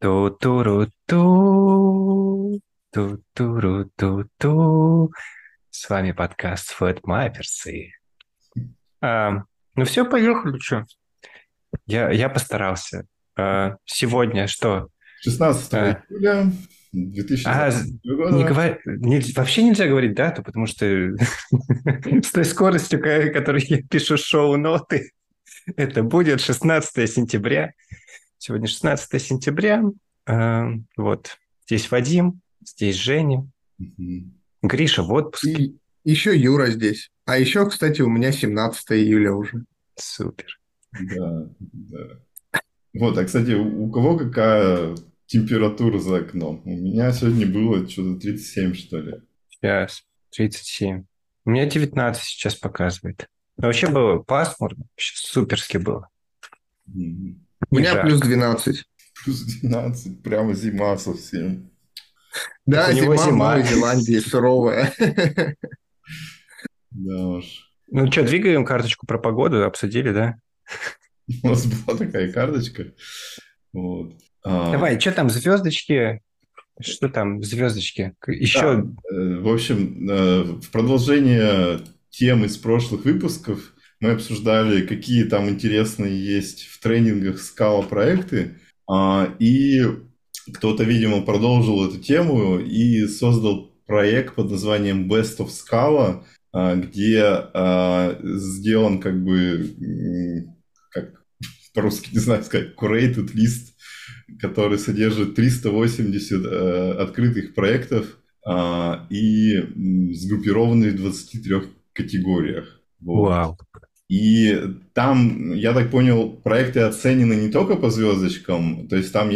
Ту-туру-ту, ту-туру-ту-ту. С вами подкаст Фэт Майперсы. А, ну все, поехали, что? Я, я постарался. А, сегодня что? 16 а, июля 2020 а, года. Не говор... не, вообще нельзя говорить дату, потому что с той скоростью, которой я пишу шоу-ноты, это будет 16 сентября. Сегодня 16 сентября. Э, вот. Здесь Вадим, здесь Женя. Угу. Гриша в отпуске. И еще Юра здесь. А еще, кстати, у меня 17 июля уже. Супер. Да, да. Вот, а, кстати, у кого какая температура за окном? У меня сегодня было что-то 37, что ли. Сейчас, 37. У меня 19 сейчас показывает. Но вообще было пасмурно, суперски было. Mm-hmm. У меня плюс 12. Плюс 12, прямо зима совсем. Да, зима, зима в Новой Зеландии суровая. Да уж. Ну что, двигаем карточку про погоду, обсудили, да? У нас была такая карточка. Вот. А... Давай, что там, звездочки? Что там, звездочки? Еще... Да, э, в общем, э, в продолжение тем из прошлых выпусков мы обсуждали, какие там интересные есть в тренингах скала проекты. А, и кто-то, видимо, продолжил эту тему и создал проект под названием Best of Scala, а, где а, сделан как бы, как по-русски не знаю сказать, curated list, который содержит 380 открытых проектов и сгруппированный в 23 категориях. Вот. Вау. И там, я так понял, проекты оценены не только по звездочкам, то есть там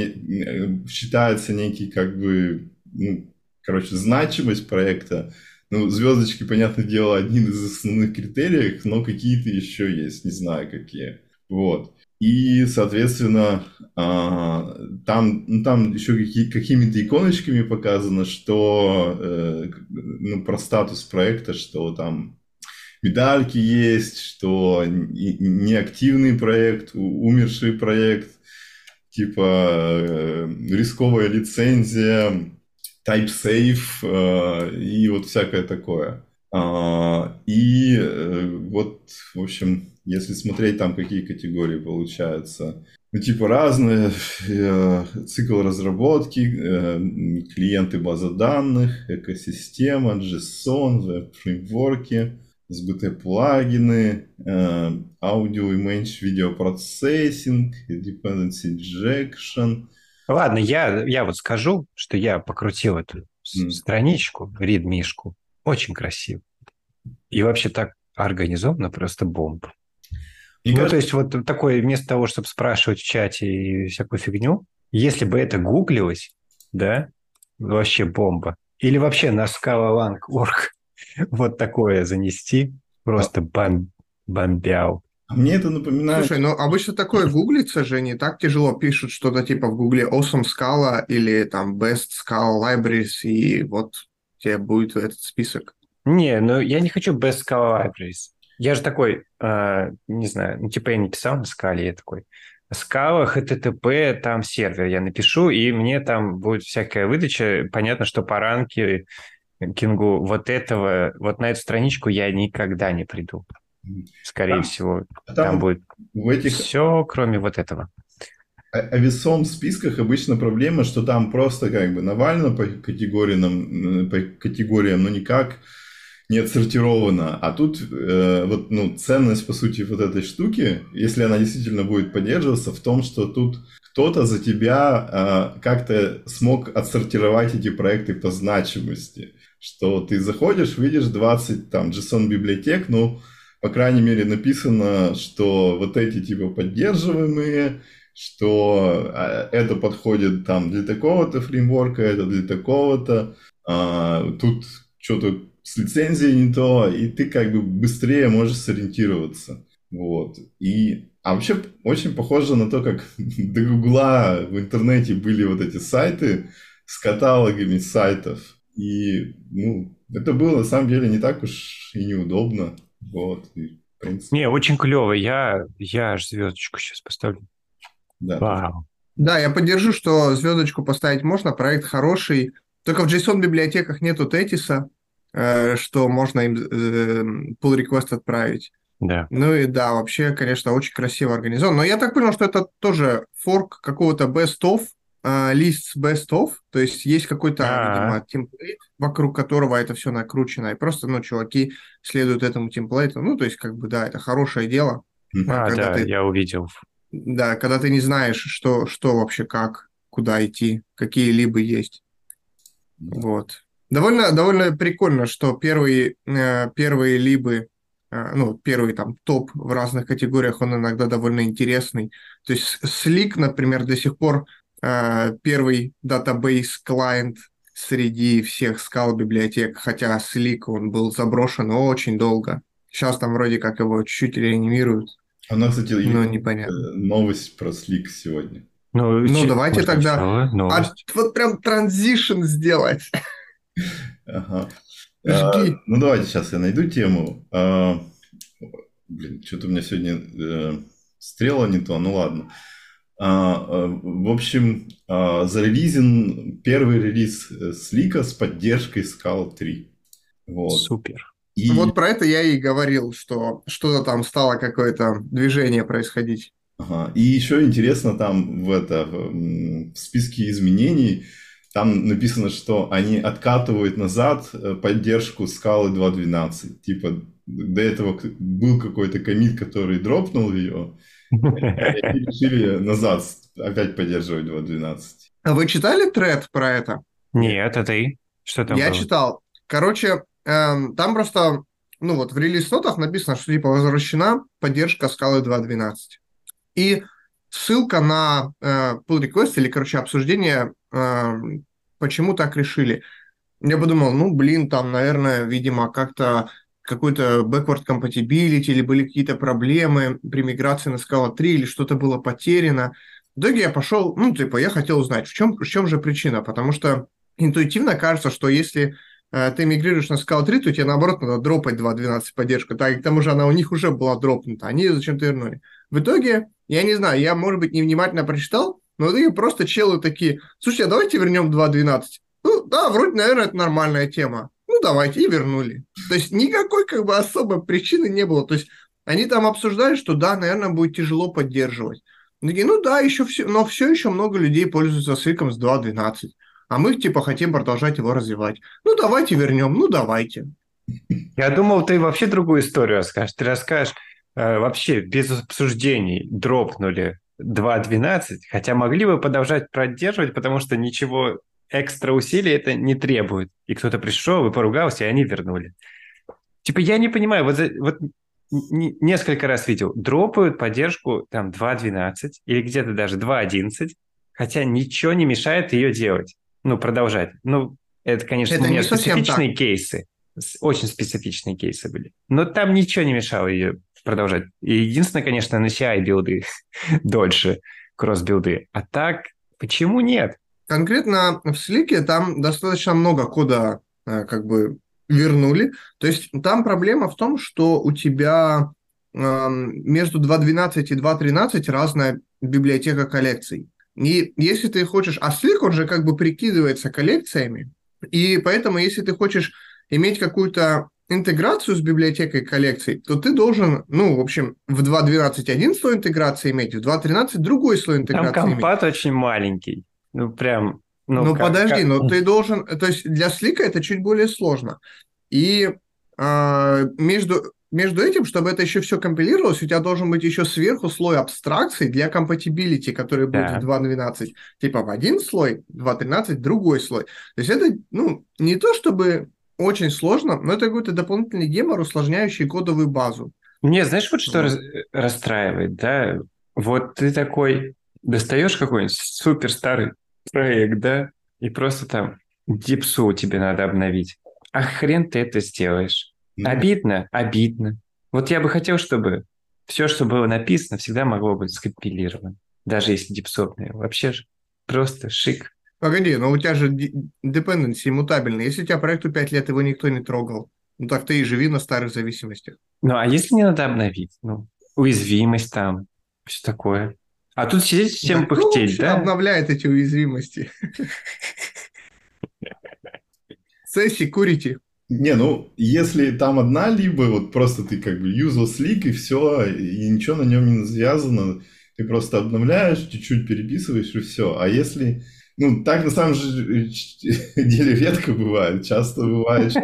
считается некий, как бы, ну, короче, значимость проекта. Ну, звездочки, понятное дело, один из основных критериев, но какие-то еще есть, не знаю какие. Вот. И, соответственно, а, там, ну, там еще какие, какими-то иконочками показано, что э, ну, про статус проекта, что там медальки есть, что неактивный проект, умерший проект, типа э, рисковая лицензия, type safe э, и вот всякое такое. А, и э, вот, в общем, если смотреть там, какие категории получаются, ну, типа разные, цикл разработки, клиенты базы данных, экосистема, JSON, веб-фреймворки, SBT-плагины, э, аудио image video processing, dependency injection. Ладно, я, я вот скажу, что я покрутил эту mm. страничку, read-мишку. Очень красиво. И вообще так организовано, просто бомба. И ну, кажется... то есть вот такое, вместо того, чтобы спрашивать в чате и всякую фигню, если бы это гуглилось, да, вообще бомба. Или вообще на scalalang.org вот такое занести, просто бом... бомбяу. А мне это напоминает... Слушай, ну обычно такое гуглится же, не так тяжело пишут что-то типа в гугле Awesome Scala или там Best Scala Libraries, и вот тебе будет этот список. Не, ну я не хочу Best Scala Libraries. Я же такой, э, не знаю, ну типа я не писал на скале, я такой, Scala, HTTP, там сервер я напишу, и мне там будет всякая выдача. Понятно, что по ранке Кингу, вот этого, вот на эту страничку я никогда не приду. Скорее там, всего, там, там будет в этих... все, кроме вот этого. А, весом списках обычно проблема, что там просто как бы Навально по категориям, по категориям, но никак не отсортировано. А тут э, вот, ну, ценность, по сути, вот этой штуки, если она действительно будет поддерживаться, в том, что тут кто-то за тебя э, как-то смог отсортировать эти проекты по значимости что ты заходишь, видишь 20 там JSON библиотек, ну, по крайней мере, написано, что вот эти типа поддерживаемые, что а, это подходит там для такого-то фреймворка, это для такого-то, а, тут что-то с лицензией не то, и ты как бы быстрее можешь сориентироваться. Вот. И, а вообще очень похоже на то, как до Гугла в интернете были вот эти сайты с каталогами сайтов. И, ну, это было на самом деле не так уж и неудобно. Вот, и, в принципе... Не, очень клево. Я, я аж звездочку сейчас поставлю. Да. Вау. Да, я поддержу, что звездочку поставить можно, проект хороший. Только в JSON-библиотеках нету тетиса, э, что можно им э, pull request отправить. Да. Ну и да, вообще, конечно, очень красиво организован. Но я так понял, что это тоже форк какого-то best of, э, лист best of, то есть есть какой-то, А-а-а. видимо, темплейт, вокруг которого это все накручено, и просто, ну, чуваки следуют этому темплейту. Ну, то есть, как бы, да, это хорошее дело. А, когда да, ты- я увидел. Да, когда ты не знаешь, что, что вообще как, куда идти, какие либо есть. Вот. Довольно, довольно прикольно, что первые, э, первые либы, э, ну, первый там топ в разных категориях, он иногда довольно интересный. То есть Slick, например, до сих пор первый датабейс клиент среди всех скал библиотек, хотя Slick он был заброшен очень долго. Сейчас там вроде как его чуть-чуть реанимируют, У нас, кстати, но есть непонятно. э, новость про Слик сегодня. Ну, Ну, давайте можно тогда- сначала А вот прям транзишн сделать. Ага. Жги. А, ну, давайте сейчас я найду тему. А, блин, что-то у меня сегодня э, стрела не то, ну ладно. А, а, в общем, а, зарелизен первый релиз э, Слика с поддержкой Scala 3. Вот. Супер. И, Вот про это я и говорил, что что-то там стало какое-то движение происходить. ага. и еще интересно там в, это, в, списке изменений там написано, что они откатывают назад э, поддержку скалы 2.12. Типа до этого был какой-то комит, который дропнул ее, решили назад опять поддерживать 2.12. А вы читали тред про это? Нет, а ты? Что там я было? читал. Короче, эм, там просто, ну вот в релиз-нотах написано, что типа возвращена поддержка скалы 2.12. И ссылка на э, pull request или, короче, обсуждение, эм, почему так решили. Я подумал, ну, блин, там, наверное, видимо, как-то какой-то backward compatibility или были какие-то проблемы при миграции на Scala 3 или что-то было потеряно. В итоге я пошел, ну, типа, я хотел узнать, в чем, в чем же причина, потому что интуитивно кажется, что если э, ты мигрируешь на Scala 3, то тебе, наоборот, надо дропать 2.12 поддержку. Так, и к тому же она у них уже была дропнута, они зачем-то вернули. В итоге, я не знаю, я, может быть, невнимательно прочитал, но в просто челы такие, слушайте, а давайте вернем 2.12. Ну, да, вроде, наверное, это нормальная тема. Давайте, и вернули. То есть никакой как бы особой причины не было. То есть они там обсуждали, что да, наверное, будет тяжело поддерживать. Такие, ну да, еще все, но все еще много людей пользуются сликом с 2.12. А мы типа хотим продолжать его развивать. Ну давайте вернем, ну давайте. Я думал, ты вообще другую историю расскажешь. Ты расскажешь э, вообще без обсуждений дропнули 2.12, хотя могли бы продолжать поддерживать, потому что ничего экстра усилий это не требует. И кто-то пришел и поругался, и они вернули. Типа я не понимаю, вот, вот несколько раз видел, дропают поддержку там 2.12 или где-то даже 2.11, хотя ничего не мешает ее делать. Ну, продолжать. Ну, это, конечно, Это у меня специфичные кейсы. С- Очень специфичные кейсы были. Но там ничего не мешало ее продолжать. И единственное, конечно, на CI билды дольше, кросс-билды. А так, почему нет? Конкретно в слике там достаточно много кода э, как бы вернули. То есть там проблема в том, что у тебя между 2.12 и 2.13 разная библиотека коллекций. И если ты хочешь... А Slick, он же как бы прикидывается коллекциями. И поэтому, если ты хочешь иметь какую-то интеграцию с библиотекой коллекций, то ты должен, ну, в общем, в 2.12 один слой интеграции иметь, в 2.13 другой слой Там интеграции иметь. компат очень маленький. Ну, прям... Ну, Ну, как- подожди, как- но ты должен, то есть для слика это чуть более сложно. И а, между, между этим, чтобы это еще все компилировалось, у тебя должен быть еще сверху слой абстракций для compatibility, который будет Так. в 2.12. Типа в один слой, 2.13, другой слой. То есть это, ну, не то чтобы очень сложно, но это какой-то дополнительный гемор, усложняющий кодовую базу. Мне, знаешь, вот что Вот. расстраивает, да? Вот ты такой достаешь какой-нибудь супер старый проект, да, и просто там дипсу тебе надо обновить. А хрен ты это сделаешь. Ну, Обидно? Обидно. Вот я бы хотел, чтобы все, что было написано, всегда могло быть скомпилировано. Даже если дипсопное. Вообще же просто шик. Погоди, но у тебя же dependency мутабельный. Если у тебя проекту 5 лет, его никто не трогал, ну так ты и живи на старых зависимостях. Ну, а если не надо обновить? Ну, уязвимость там, все такое. А тут сидеть всем да, пыхтеть, да? обновляет эти уязвимости. Сессии курите. Не, ну, если там одна, либо вот просто ты как бы юзал слик и все, и ничего на нем не завязано, ты просто обновляешь, чуть-чуть переписываешь и все. А если... Ну, так на самом деле редко бывает. Часто бывает, что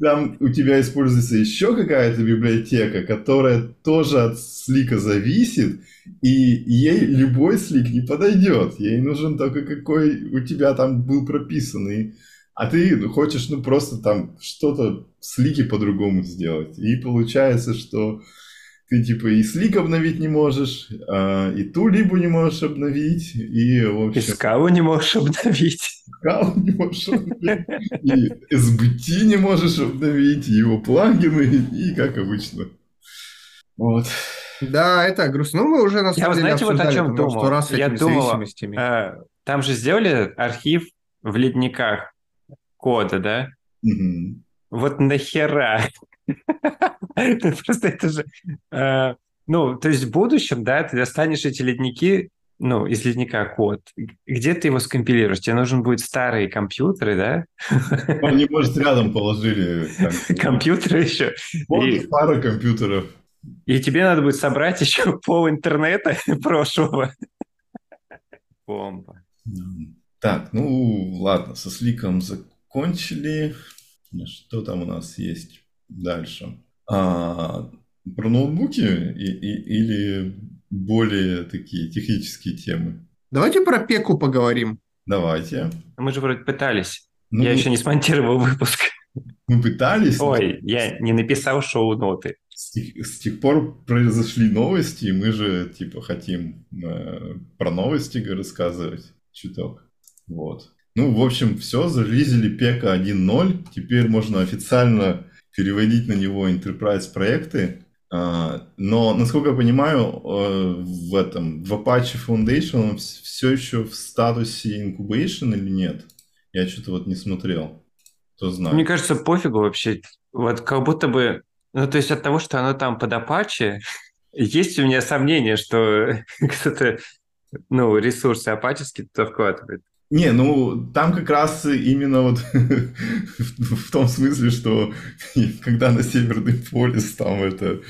там у тебя используется еще какая-то библиотека, которая тоже от слика зависит, и ей любой слик не подойдет. Ей нужен только какой у тебя там был прописанный. А ты хочешь, ну, просто там что-то с лики по-другому сделать. И получается, что ты, типа, и слик обновить не можешь, а, и ту либу не можешь обновить, и, в общем... И скалу не можешь обновить. Скалу не можешь обновить, и SBT не можешь обновить, и его плагины, и как обычно. Вот. Да, это грустно. Ну, мы уже на самом Я, деле знаете, вот о чем думал? Раз Я думал, э, там же сделали архив в ледниках кода, да? Угу. Вот нахера? Просто это же... Э, ну, то есть в будущем, да, ты достанешь эти ледники, ну, из ледника код. Где ты его скомпилируешь? Тебе нужен будет старые компьютеры, да? Они, может, рядом положили. Компьютеры еще. Вот пара компьютеров. И тебе надо будет собрать еще пол интернета прошлого. Бомба. Так, ну ладно, со сликом закончили. Что там у нас есть дальше? А, про ноутбуки и, и, или более такие технические темы? Давайте про пеку поговорим. Давайте. Мы же вроде пытались. Ну, я еще не смонтировал выпуск. Мы пытались. Ой, я не написал шоу-ноты. С тех, с тех пор произошли новости, и мы же типа хотим э, про новости рассказывать чуток. Вот. Ну, в общем, все, зарелизили Пека 1.0. Теперь можно официально переводить на него enterprise проекты. А, но, насколько я понимаю, э, в этом, в Apache Foundation он все еще в статусе incubation или нет? Я что-то вот не смотрел. Кто знает. Мне кажется, пофигу вообще. Вот как будто бы... Ну, то есть от того, что оно там под Apache, есть у меня сомнение, что кто-то ну, ресурсы апатические туда вкладывает. Не, ну там как раз именно вот в том смысле, что когда на Северный полюс там это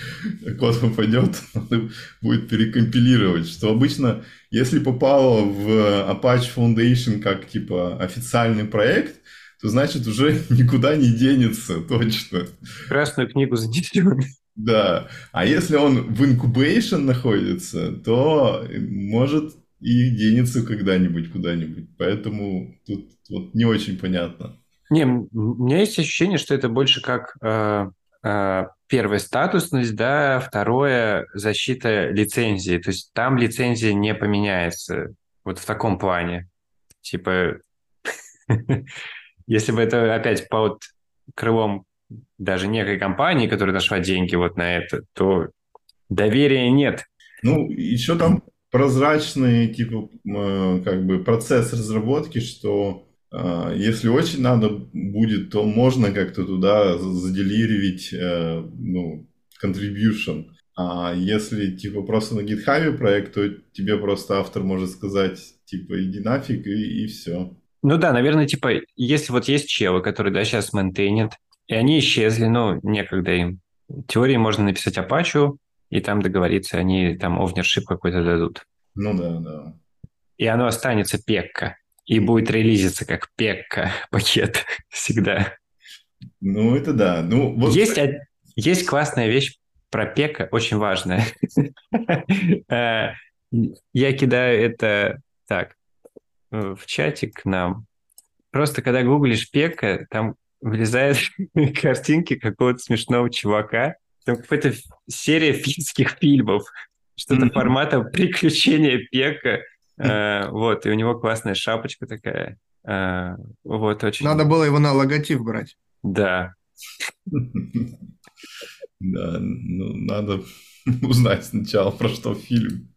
код попадет, надо будет перекомпилировать, что обычно, если попало в Apache Foundation как типа официальный проект, то значит уже никуда не денется, точно. Красную книгу занесем. Да, а если он в incubation находится, то может и денется когда-нибудь куда-нибудь. Поэтому тут вот не очень понятно. Не, у меня есть ощущение, что это больше как э, э, первая статусность, да, второе защита лицензии. То есть там лицензия не поменяется. Вот в таком плане. Типа, если бы это опять под крылом даже некой компании, которая нашла деньги вот на это, то доверия нет. Ну, еще там прозрачный типа э, как бы процесс разработки, что э, если очень надо будет, то можно как-то туда заделиривить э, ну, contribution. А если типа просто на GitHub проект, то тебе просто автор может сказать типа иди нафиг и, и все. Ну да, наверное, типа, если вот есть челы, которые, да, сейчас мейнтейнят, и они исчезли, ну, некогда им. В теории можно написать Apache, и там договориться, они там овнершип какой-то дадут. Ну да, да. И оно останется пекка. И будет релизиться как пекка пакет всегда. Ну, это да. Ну, вот... есть, есть классная вещь про пека, очень важная. Э, я кидаю это так в чатик к нам. Просто когда гуглишь пека, там вылезают картинки какого-то смешного чувака, там какая-то серия финских фильмов, что-то mm-hmm. формата приключения Пека. Э, вот, и у него классная шапочка такая. Э, вот, очень... Надо было его на логотип брать. Да. Да, ну, надо узнать сначала, про что фильм.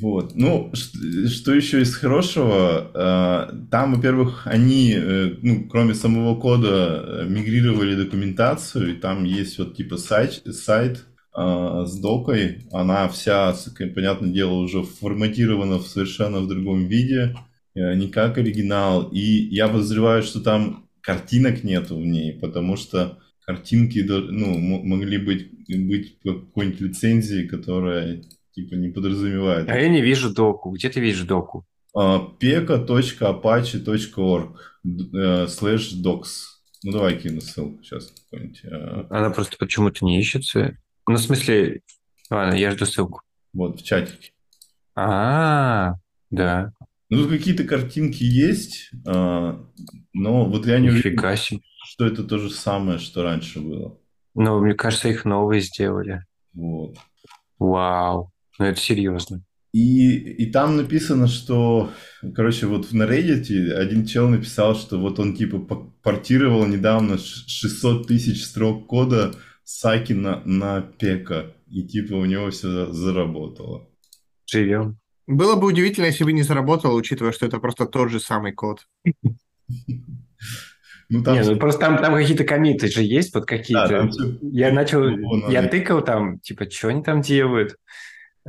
Вот. Ну, что, еще из хорошего? Э, там, во-первых, они, э, ну, кроме самого кода, э, мигрировали документацию, и там есть вот типа сайт, сайт с докой. Она вся, понятное дело, уже форматирована в совершенно в другом виде, не как оригинал. И я подозреваю, что там картинок нету в ней, потому что картинки ну, могли быть, быть какой-нибудь лицензии, которая типа не подразумевает. А я не вижу доку. Где ты видишь доку? peka.apache.org slash docs. Ну, давай кину ссылку сейчас. А. Она просто почему-то не ищется. Ну, в смысле... Ладно, я жду ссылку. Вот, в чатике. А, да. Ну, тут какие-то картинки есть, а, но вот я не Нифига себе. что это то же самое, что раньше было. Ну, мне кажется, их новые сделали. Вот. Вау. Ну, это серьезно. И, и там написано, что, короче, вот на Reddit один чел написал, что вот он типа портировал недавно 600 тысяч строк кода Саки на, на Пека, и типа у него все заработало. Живем. Было бы удивительно, если бы не заработало, учитывая, что это просто тот же самый код. Ну, там... Не, ну просто там, там какие-то комиты же есть, вот какие-то. Да, все... Я начал, я тыкал там, типа, что они там делают?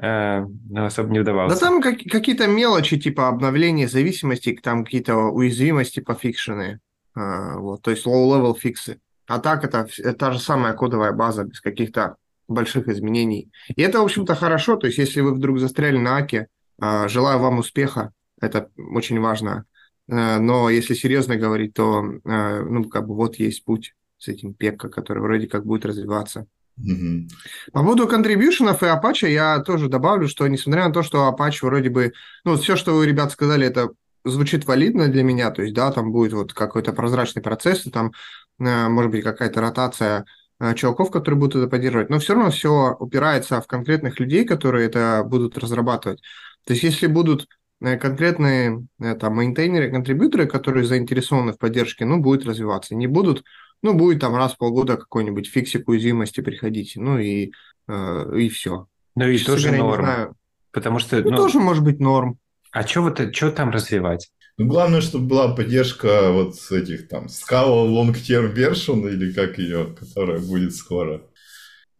Э, но особо не вдавался. Да там как, какие-то мелочи, типа обновления зависимости, там какие-то уязвимости пофикшенные. А, вот, то есть low-level фиксы. А так это, та же самая кодовая база без каких-то больших изменений. И это, в общем-то, хорошо. То есть если вы вдруг застряли на Аке, а, желаю вам успеха. Это очень важно. А, но если серьезно говорить, то ну, как бы вот есть путь с этим пекка, который вроде как будет развиваться. Mm-hmm. По поводу контрибьюшенов и Apache я тоже добавлю, что несмотря на то, что Apache вроде бы, ну, все, что вы, ребят, сказали, это звучит валидно для меня, то есть, да, там будет вот какой-то прозрачный процесс, и там, э, может быть, какая-то ротация э, чуваков, которые будут это поддерживать, но все равно все упирается в конкретных людей, которые это будут разрабатывать. То есть, если будут э, конкретные там мейнтейнеры, контрибьюторы, которые заинтересованы в поддержке, ну, будет развиваться. Не будут, ну, будет там раз в полгода какой-нибудь фиксик уязвимости приходить, ну и, э, и все. Ну и Честно тоже норм. Потому что... Ну, ну, тоже может быть норм. А что вот, что там развивать? Ну, главное, чтобы была поддержка вот с этих там Scala Long Term Version, или как ее, которая будет скоро.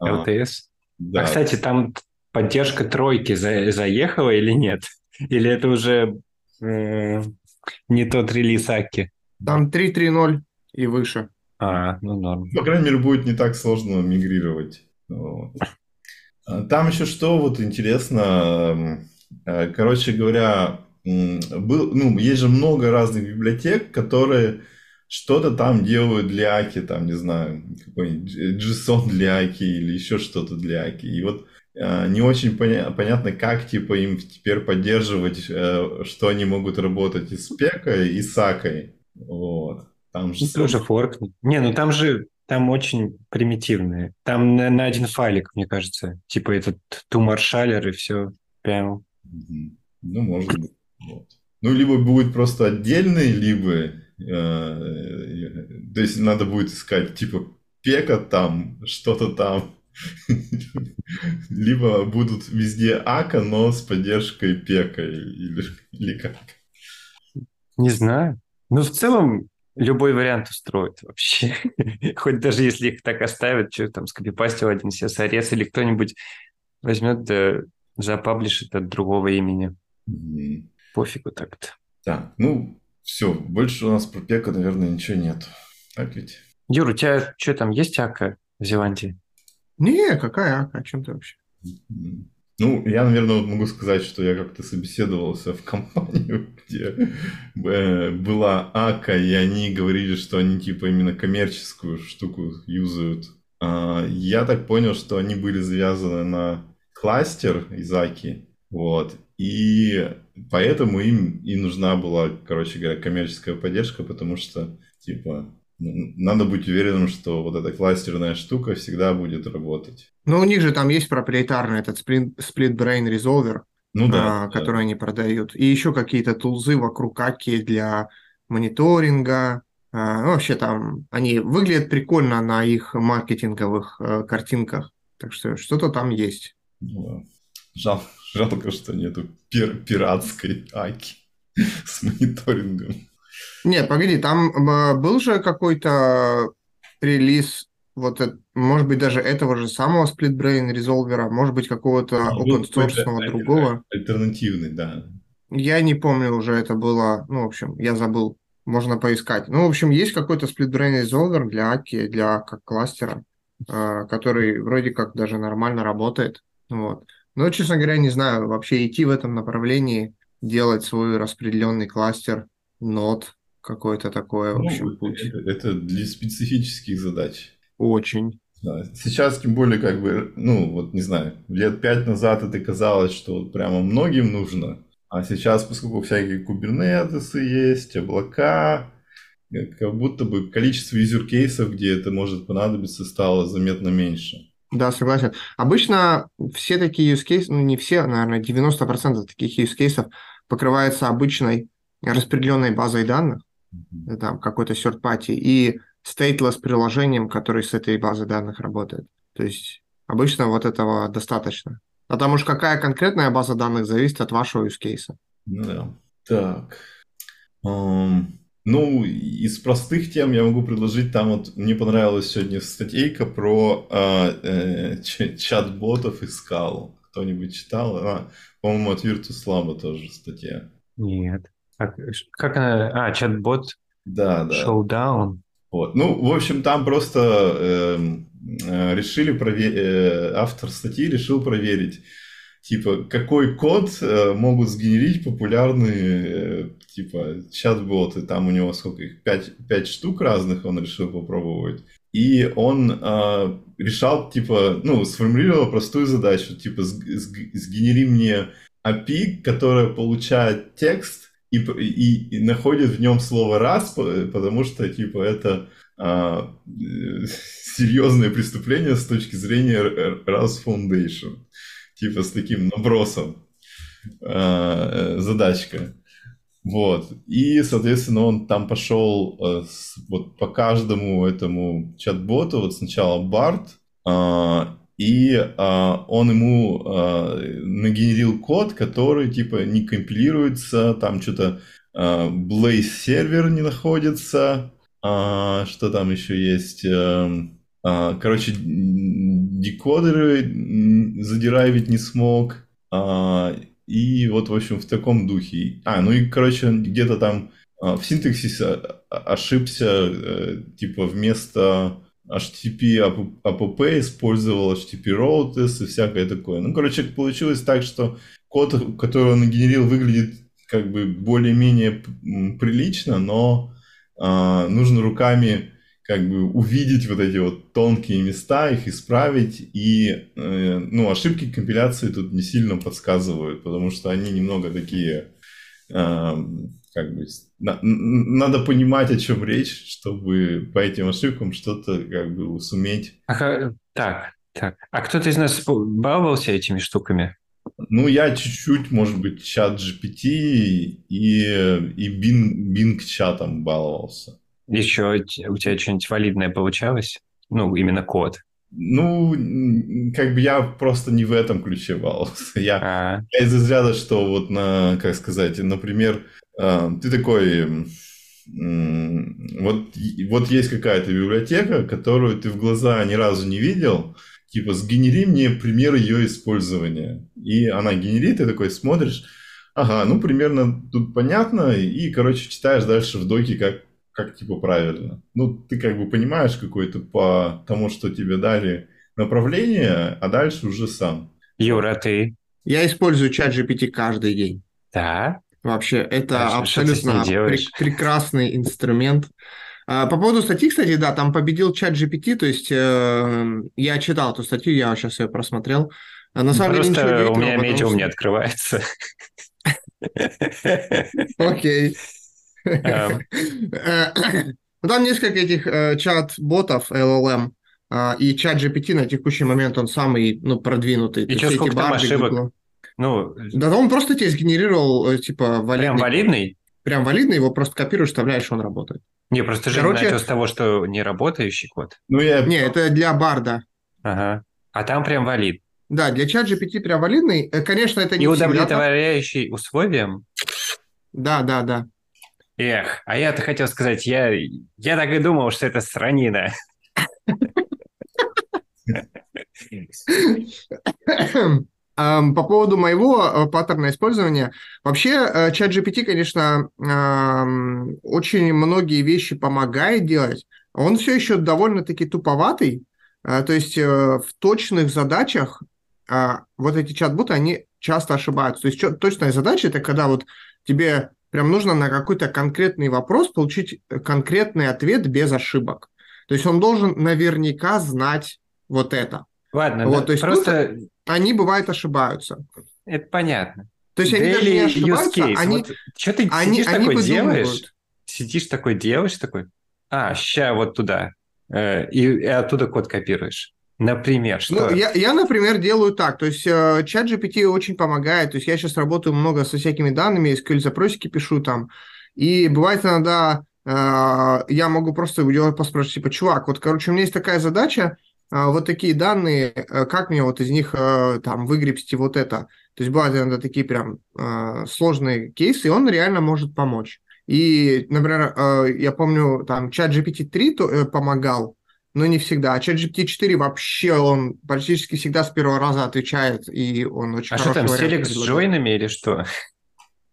LTS? А, да. А, кстати, там поддержка тройки за, заехала или нет? Или это уже э, не тот релиз Аки? Там 3.3.0 и выше. А, ну норм. По крайней мере, будет не так сложно мигрировать. А там еще что вот интересно, э, короче говоря, был, ну, есть же много разных библиотек, которые что-то там делают для Аки, там, не знаю, какой-нибудь JSON для Аки или еще что-то для Аки. И вот э, не очень поня- понятно, как типа им теперь поддерживать, э, что они могут работать и с Пекой, и с Акой. Вот. Там же... Тоже форк. Не, ну там же там очень примитивные. Там на, на один файлик, мне кажется. Типа этот тумаршалер и все. Прям. Ну, может быть. Вот. Ну, либо будет просто отдельный, либо... Э, то есть надо будет искать, типа, пека там, что-то там. Либо будут везде ака, но с поддержкой пека или, или как. Не знаю. Ну, в целом, любой вариант устроит вообще. Хоть даже если их так оставят, что там скопипастил один CSRS или кто-нибудь возьмет да запаблишит от другого имени. Mm-hmm. Пофигу так-то. Так, ну, все, больше у нас про пека, наверное, ничего нет. Так ведь? Юр, у тебя что там, есть АК в Зеландии? Не, какая АК, о чем ты вообще? Mm-hmm. Ну, я, наверное, вот могу сказать, что я как-то собеседовался в компанию, где э, была АКА, и они говорили, что они типа именно коммерческую штуку юзают. А, я так понял, что они были завязаны на кластер из АКИ, вот, и поэтому им и нужна была, короче говоря, коммерческая поддержка, потому что, типа, надо быть уверенным, что вот эта кластерная штука всегда будет работать. Ну, у них же там есть проприетарный этот Split, Brain Resolver, ну, да, а, который да. они продают. И еще какие-то тулзы вокруг Аки для мониторинга. А, ну, вообще там они выглядят прикольно на их маркетинговых а, картинках. Так что что-то там есть. Ну, Жал, жалко, что нету пир, пиратской Аки с мониторингом. Нет, погоди, там был же какой-то релиз вот, может быть, даже этого же самого SplitBrain резолвера, может быть, какого-то ну, open source другого. Альтернативный, да. Я не помню уже, это было, ну, в общем, я забыл, можно поискать. Ну, в общем, есть какой-то SplitBrain резолвер для Аки, для как кластера, э, который вроде как даже нормально работает. Вот. Но, честно говоря, не знаю, вообще идти в этом направлении, делать свой распределенный кластер, нод, какое-то такое, в ну, общем, путь. Это, это для специфических задач. Очень. Да. Сейчас, тем более, как бы, ну, вот не знаю, лет пять назад это казалось, что прямо многим нужно, а сейчас, поскольку всякие кубернетесы есть, облака, э, как будто бы количество юзер-кейсов, где это может понадобиться, стало заметно меньше. Да, согласен. Обычно все такие use cases, ну не все, наверное, 90% таких use cases покрывается обычной распределенной базой данных, mm-hmm. там какой-то third party, и stateless приложением, который с этой базой данных работает. То есть обычно вот этого достаточно. Потому что какая конкретная база данных зависит от вашего use case. Ну да. Так. Um, ну, из простых тем я могу предложить, там вот мне понравилась сегодня статейка про uh, э, чат-ботов и скалу. Кто-нибудь читал? А, по-моему, от Virtus Lab тоже статья. Нет. Как, как она? А, чат-бот? Да, да. Showdown. Вот. Ну, в общем, там просто э, э, решили проверить, э, автор статьи решил проверить, типа, какой код э, могут сгенерить популярные, э, типа, чат-боты. Там у него сколько их? Пять, пять штук разных он решил попробовать. И он э, решал, типа, ну, сформулировал простую задачу, типа, сгенери мне API, которая получает текст, и, и, и находит в нем слово раз, потому что, типа, это а, серьезное преступление с точки зрения раз Foundation. Типа с таким набросом а, задачка. Вот. И, соответственно, он там пошел с, вот по каждому этому чат-боту, вот сначала Барт, а, и а, он ему а, нагенерил код, который типа не компилируется, там что-то а, Blaze сервер не находится, а, что там еще есть, а, а, короче, декодеры задирайвить не смог, а, и вот, в общем, в таком духе. А, ну и, короче, где-то там а, в синтаксисе ошибся, а, типа вместо HTTP APP использовал HTTP Routes и всякое такое. Ну, короче, получилось так, что код, который он генерил, выглядит как бы более-менее прилично, но э, нужно руками как бы увидеть вот эти вот тонкие места, их исправить, и э, ну, ошибки компиляции тут не сильно подсказывают, потому что они немного такие как бы на, надо понимать, о чем речь, чтобы по этим ошибкам что-то как бы суметь. Ага, так, так. А кто-то из нас баловался этими штуками? Ну, я чуть-чуть, может быть, чат GPT и, и Bing, Bing чатом баловался. Еще у тебя что-нибудь валидное получалось? Ну, именно код. Ну, как бы я просто не в этом ключе баловался. Я, а. я из разряда, что вот на, как сказать, например, а, ты такой, вот, вот есть какая-то библиотека, которую ты в глаза ни разу не видел, типа, сгенери мне пример ее использования. И она генерит, ты такой смотришь, ага, ну, примерно тут понятно, и, короче, читаешь дальше в доке, как, как типа, правильно. Ну, ты как бы понимаешь какое-то по тому, что тебе дали направление, а дальше уже сам. Юра, ты? Я использую чат GPT каждый день. Да? Вообще, это а абсолютно пр- прекрасный инструмент. А, по поводу статьи, кстати, да, там победил чат GPT, то есть э, я читал эту статью, я сейчас ее просмотрел. А на самом Просто деле у меня медиум что... не открывается. Окей. Эм. Ну, там несколько этих э, чат-ботов LLM, а, и чат GPT на текущий момент он самый ну, продвинутый. И что, сколько там ошибок? Ну, да он просто тебе сгенерировал, э, типа, валидный. Прям валидный? Прям валидный, его просто копируешь, вставляешь, он работает. Не, просто же Короче... начал с того, что не работающий код. Ну, я... Не, это для барда. Ага. А там прям валид. Да, для чат GPT прям валидный. Э, конечно, это не И удовлетворяющий всегда... условиям. Да, да, да. Эх, а я-то хотел сказать, я, я так и думал, что это сранина. По поводу моего э, паттерна использования, вообще э, чат GPT, конечно, очень многие вещи помогает делать. Он все еще довольно-таки туповатый, э, то есть в точных задачах вот эти чат-боты, они часто ошибаются. То есть точная задача – это когда вот тебе прям нужно на какой-то конкретный вопрос получить конкретный ответ без ошибок. То есть он должен наверняка знать вот это. Ладно, вот, да, то есть просто... они бывают ошибаются. Это понятно. То есть они даже не ошибаются, они... Вот, что ты они, сидишь они такой делаешь, сидишь такой делаешь, такой, а, ща вот туда, э, и, и оттуда код копируешь. Например, что? Ну, я, я, например, делаю так. То есть э, чат GPT очень помогает. То есть я сейчас работаю много со всякими данными, SQL-запросики пишу там. И бывает иногда э, я могу просто у поспрашивать, типа, чувак, вот, короче, у меня есть такая задача, а, вот такие данные, э, как мне вот из них э, там выгребсти вот это. То есть бывают иногда такие прям э, сложные кейсы, и он реально может помочь. И, например, я помню, там чат GPT-3 помогал, но не всегда. А чат GPT-4 вообще, он практически всегда с первого раза отвечает, и он очень А что там, селек с джойнами или что?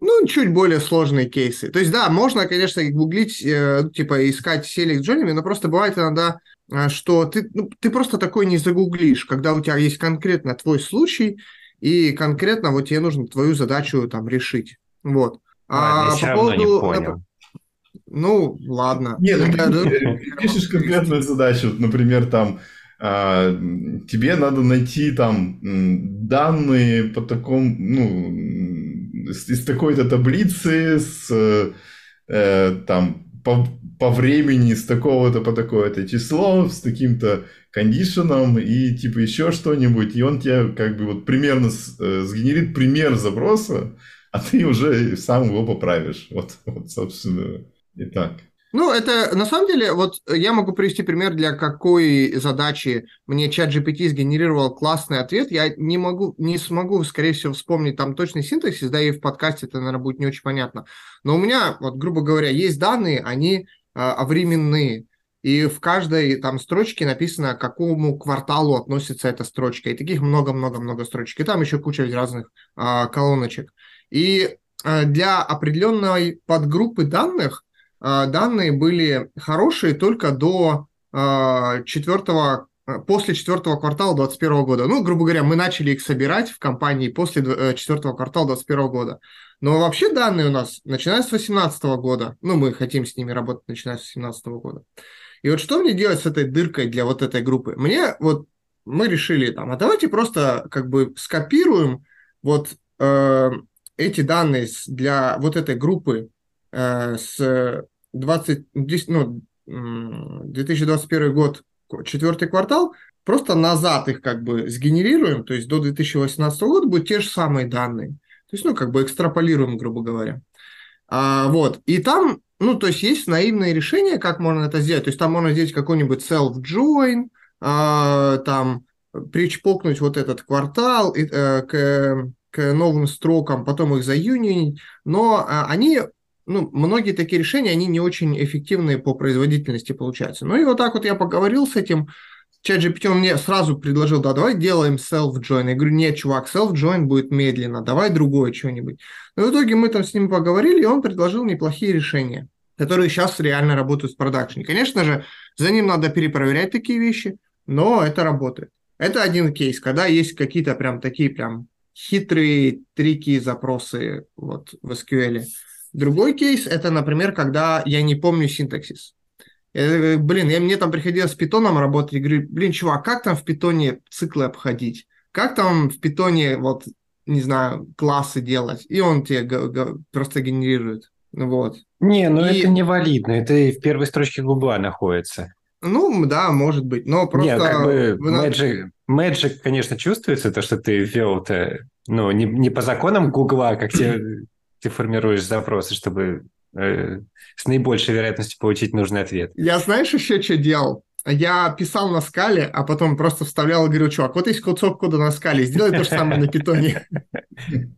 Ну, чуть более сложные кейсы. То есть, да, можно, конечно, гуглить, типа, искать селек с джойнами, но просто бывает иногда а, что ты, ну, ты просто такой не загуглишь, когда у тебя есть конкретно твой случай, и конкретно вот тебе нужно твою задачу там решить. Вот. А, а по поводу... Не понял. Ну, ладно. Нет, ну, пишешь конкретную задачу, например, там, а, тебе надо найти там данные по такому, ну, из, такой-то таблицы с э, там по, по времени с такого-то по такое-то число, с таким-то кондишеном и типа еще что-нибудь, и он тебе как бы вот примерно э, сгенерит пример запроса, а ты уже сам его поправишь. Вот, вот собственно, и так. Ну, это на самом деле, вот я могу привести пример, для какой задачи мне чат GPT сгенерировал классный ответ. Я не могу, не смогу, скорее всего, вспомнить там точный синтаксис, да и в подкасте это, наверное, будет не очень понятно. Но у меня, вот, грубо говоря, есть данные, они а, временные. И в каждой там строчке написано, к какому кварталу относится эта строчка. И таких много-много-много строчек. И там еще куча разных а, колоночек. И а, для определенной подгруппы данных данные были хорошие только до а, четвертого после четвертого квартала 2021 года. Ну, грубо говоря, мы начали их собирать в компании после э, четвертого квартала 2021 года. Но вообще данные у нас начинают с 2018 года. Ну, мы хотим с ними работать, начиная с 2018 года. И вот что мне делать с этой дыркой для вот этой группы? Мне вот мы решили там, а давайте просто как бы скопируем вот э, эти данные для вот этой группы с 20, ну, 2021 год, четвертый квартал, просто назад их как бы сгенерируем, то есть до 2018 года будут те же самые данные. То есть, ну, как бы экстраполируем, грубо говоря. А, вот, и там, ну, то есть есть наивные решения, как можно это сделать. То есть там можно сделать какой-нибудь self-join, а, там причпокнуть вот этот квартал и, а, к, к новым строкам, потом их заюнить, но а, они ну, многие такие решения, они не очень эффективные по производительности получаются. Ну и вот так вот я поговорил с этим, чат GPT он мне сразу предложил, да, давай делаем self-join. Я говорю, нет, чувак, self-join будет медленно, давай другое что-нибудь. Но в итоге мы там с ним поговорили, и он предложил неплохие решения, которые сейчас реально работают в продакшене. Конечно же, за ним надо перепроверять такие вещи, но это работает. Это один кейс, когда есть какие-то прям такие прям хитрые трики, запросы вот в SQL. Другой кейс – это, например, когда я не помню синтаксис. Я, блин, я, мне там приходилось с питоном работать, и говорю, блин, чувак, как там в питоне циклы обходить? Как там в питоне, вот, не знаю, классы делать? И он тебе просто генерирует. Вот. Не, ну и... это не валидно, это и в первой строчке гугла находится. Ну, да, может быть, но просто... Нет, как бы Magic, Magic, конечно, чувствуется, то, что ты ввел это, ну, не, не по законам Гугла, как тебе ты формируешь запросы, чтобы э, с наибольшей вероятностью получить нужный ответ. Я знаешь еще что делал? Я писал на скале, а потом просто вставлял и говорю, чувак, вот есть кусок кода на скале, сделай то же самое на питоне.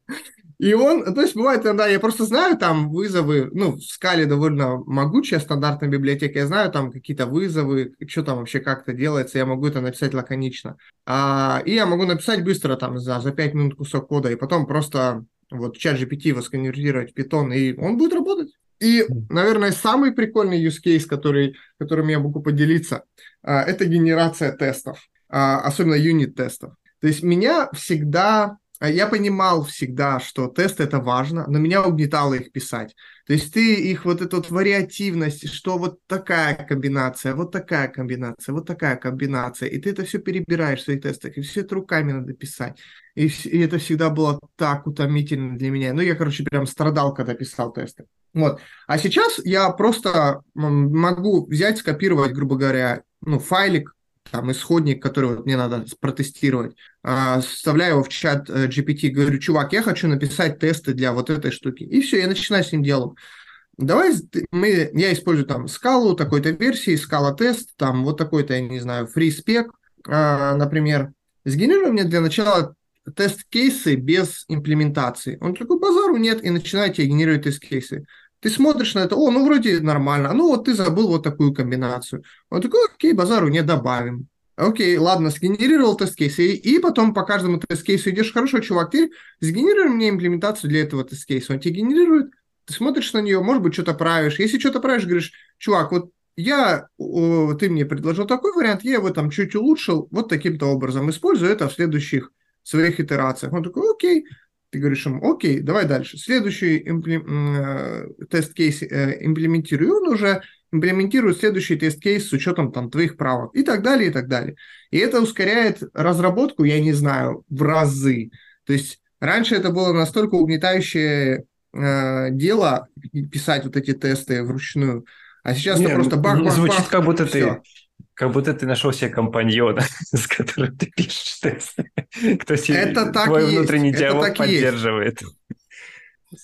И он, то есть бывает иногда, я просто знаю там вызовы, ну, в скале довольно могучая стандартная библиотека, я знаю там какие-то вызовы, что там вообще как-то делается, я могу это написать лаконично. А, и я могу написать быстро там за, за 5 минут кусок кода, и потом просто вот чат GPT его сконвертировать в Python, и он будет работать. И, наверное, самый прикольный use case, который, которым я могу поделиться, а, это генерация тестов, а, особенно юнит-тестов. То есть меня всегда а я понимал всегда, что тесты это важно, но меня угнетало их писать. То есть ты их вот эту вот вариативность, что вот такая комбинация, вот такая комбинация, вот такая комбинация, и ты это все перебираешь в своих тестах, и все это руками надо писать. И, и это всегда было так утомительно для меня. Ну, я, короче, прям страдал, когда писал тесты. Вот. А сейчас я просто могу взять, скопировать, грубо говоря, ну, файлик, там исходник, который вот мне надо протестировать, а, вставляю его в чат э, GPT, говорю, чувак, я хочу написать тесты для вот этой штуки. И все, я начинаю с ним делом. Давай мы, я использую там скалу такой-то версии, скала тест, там вот такой-то, я не знаю, free spec, а, например. Сгенерируй мне для начала тест-кейсы без имплементации. Он такой, базару нет, и начинает тебе генерировать тест-кейсы. Ты смотришь на это, о, ну вроде нормально, ну вот ты забыл вот такую комбинацию. Он такой, окей, базару не добавим. Окей, ладно, сгенерировал тест-кейс, и, и потом по каждому тест-кейсу идешь, хорошо, чувак, ты сгенерируй мне имплементацию для этого тест-кейса. Он тебе генерирует, ты смотришь на нее, может быть, что-то правишь. Если что-то правишь, говоришь, чувак, вот я, ты мне предложил такой вариант, я его там чуть улучшил, вот таким-то образом, использую это в следующих своих итерациях. Он такой, окей, ты говоришь ему, окей, давай дальше. Следующий имплем... Э, тест-кейс э, имплементирую, он уже имплементирует следующий тест-кейс с учетом там твоих правок и так далее, и так далее. И это ускоряет разработку, я не знаю, в разы. То есть раньше это было настолько угнетающее э, дело писать вот эти тесты вручную, а сейчас Нет, это просто бах-бах-бах. Звучит, как будто ты как будто ты нашел себе компаньона, с которым ты пишешь тесты. Кто это так твой есть. внутренний это диалог так поддерживает.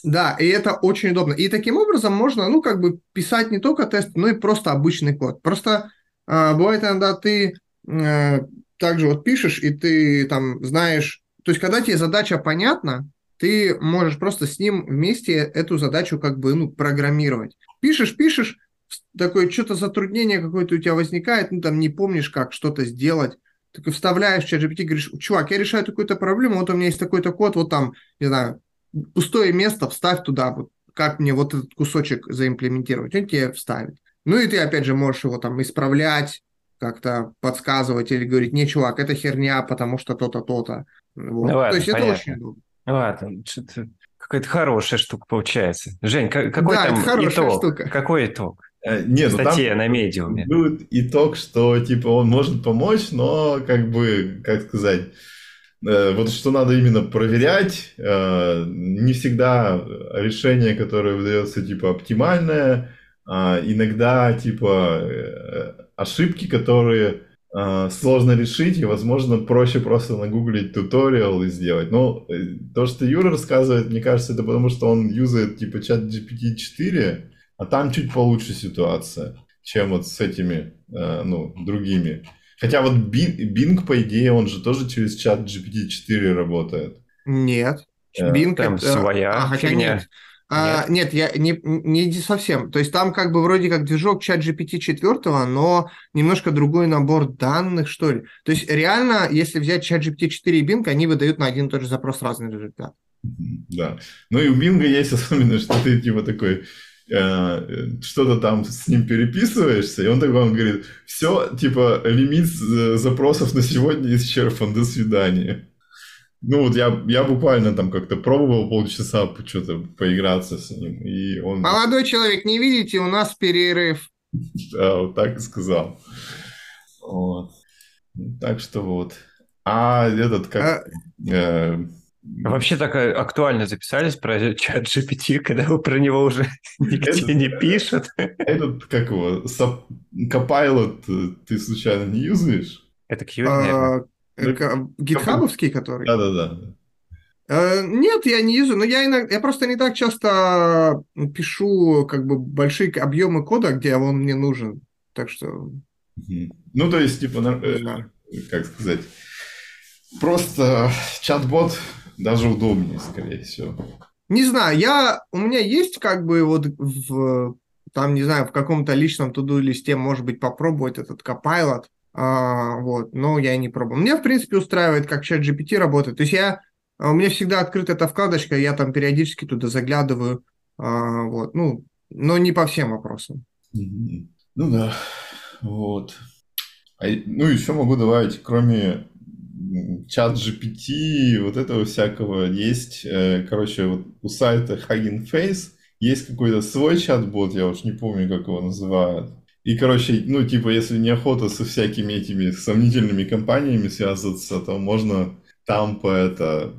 Да, и это очень удобно. И таким образом можно, ну, как бы писать не только тест, но и просто обычный код. Просто э, бывает иногда ты э, также вот пишешь, и ты там знаешь, то есть когда тебе задача понятна, ты можешь просто с ним вместе эту задачу как бы, ну, программировать. Пишешь, пишешь, такое что-то затруднение какое-то у тебя возникает, ну там не помнишь, как что-то сделать, так и вставляешь в GPT, говоришь, чувак, я решаю такую-то проблему, вот у меня есть такой-то код, вот там, не знаю, пустое место, вставь туда, вот как мне вот этот кусочек заимплементировать, он тебе вставит. Ну и ты, опять же, можешь его там исправлять, как-то подсказывать или говорить, не, чувак, это херня, потому что то-то, то-то. Вот. Ну, ладно, То есть понятно. это очень удобно. Ладно, что-то какая-то хорошая штука получается. Жень, какой да, там итог? Штука. Какой итог? Э, нет, ну, Статья там на медиуме. Будет итог, что типа он может помочь, но как бы, как сказать, э, вот что надо именно проверять, э, не всегда решение, которое выдается типа оптимальное, а иногда типа ошибки, которые сложно решить, и, возможно, проще просто нагуглить туториал и сделать. Но то, что Юра рассказывает, мне кажется, это потому, что он юзает типа чат GPT-4, а там чуть получше ситуация, чем вот с этими, э, ну, другими. Хотя вот Bing, по идее, он же тоже через чат GPT-4 работает. Нет. Э, Bing там это... своя а, хотя фигня. Нет. А, нет, я не, не совсем. То есть там как бы вроде как движок чат GPT 4, но немножко другой набор данных, что ли. То есть реально, если взять чат GPT 4 и Bing, они выдают на один и тот же запрос разный результат. Да. Ну и у Bing есть особенность, что ты типа такой, что-то там с ним переписываешься, и он такой он говорит, все, типа, лимит запросов на сегодня исчерпан, до свидания. Ну вот я, я буквально там как-то пробовал полчаса что-то поиграться с ним, и он... Молодой человек, не видите, у нас перерыв. Да, вот так и сказал. Вот. Так что вот. А этот как... А... Э, Вообще так э, актуально записались про чат GPT, когда вы про него уже нигде не пишут. Этот, как его, Copilot э, ты случайно не юзаешь? Это Qt, наверное. А, гитхабовский, который? Да-да-да. Э, нет, я не юзаю, но я, иногда, я просто не так часто пишу как бы большие объемы кода, где он мне нужен. Так что... Ну, то есть, типа, как сказать, просто чат-бот даже удобнее, скорее всего. Не знаю, я, у меня есть как бы вот в, там, не знаю, в каком-то личном туду листе, может быть, попробовать этот Copilot, а, вот, но я не пробовал. Мне, в принципе, устраивает, как чат GPT работает. То есть я, а, у меня всегда открыта эта вкладочка, я там периодически туда заглядываю, а, вот, ну, но не по всем вопросам. Ну да, вот. А, ну, еще могу добавить, кроме чат GPT, вот этого всякого, есть, э, короче, вот у сайта Hugging Face есть какой-то свой чат-бот, я уж не помню, как его называют. И, короче, ну, типа, если неохота со всякими этими сомнительными компаниями связываться, то можно там по это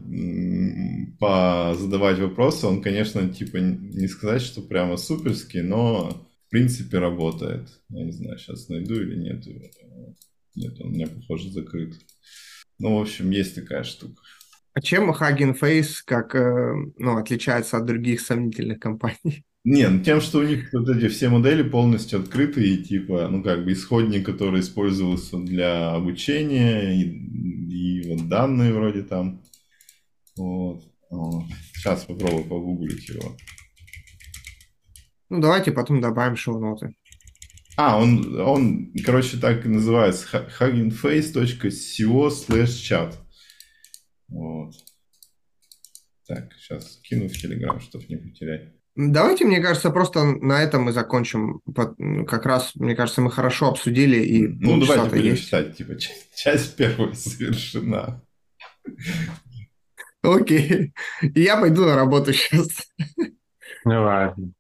по задавать вопросы. Он, конечно, типа, не сказать, что прямо суперский, но в принципе работает. Я не знаю, сейчас найду или нет. Нет, он меня, похоже, закрыт. Ну, в общем, есть такая штука. А чем Hugging Face как, э, ну, отличается от других сомнительных компаний? Не, ну тем, что у них вот эти все модели полностью открыты и типа, ну как бы исходник, который использовался для обучения и, и вот данные вроде там. Вот. вот. Сейчас попробую погуглить его. Ну давайте потом добавим шоу-ноты. А, он, он, короче, так и называется. huggingface.co slash chat. Вот. Так, сейчас кину в Telegram, чтобы не потерять. Давайте, мне кажется, просто на этом мы закончим. Как раз, мне кажется, мы хорошо обсудили и Ну, давайте будем считать, типа, часть, часть первая завершена. Окей. Я пойду на работу сейчас. Ну ладно.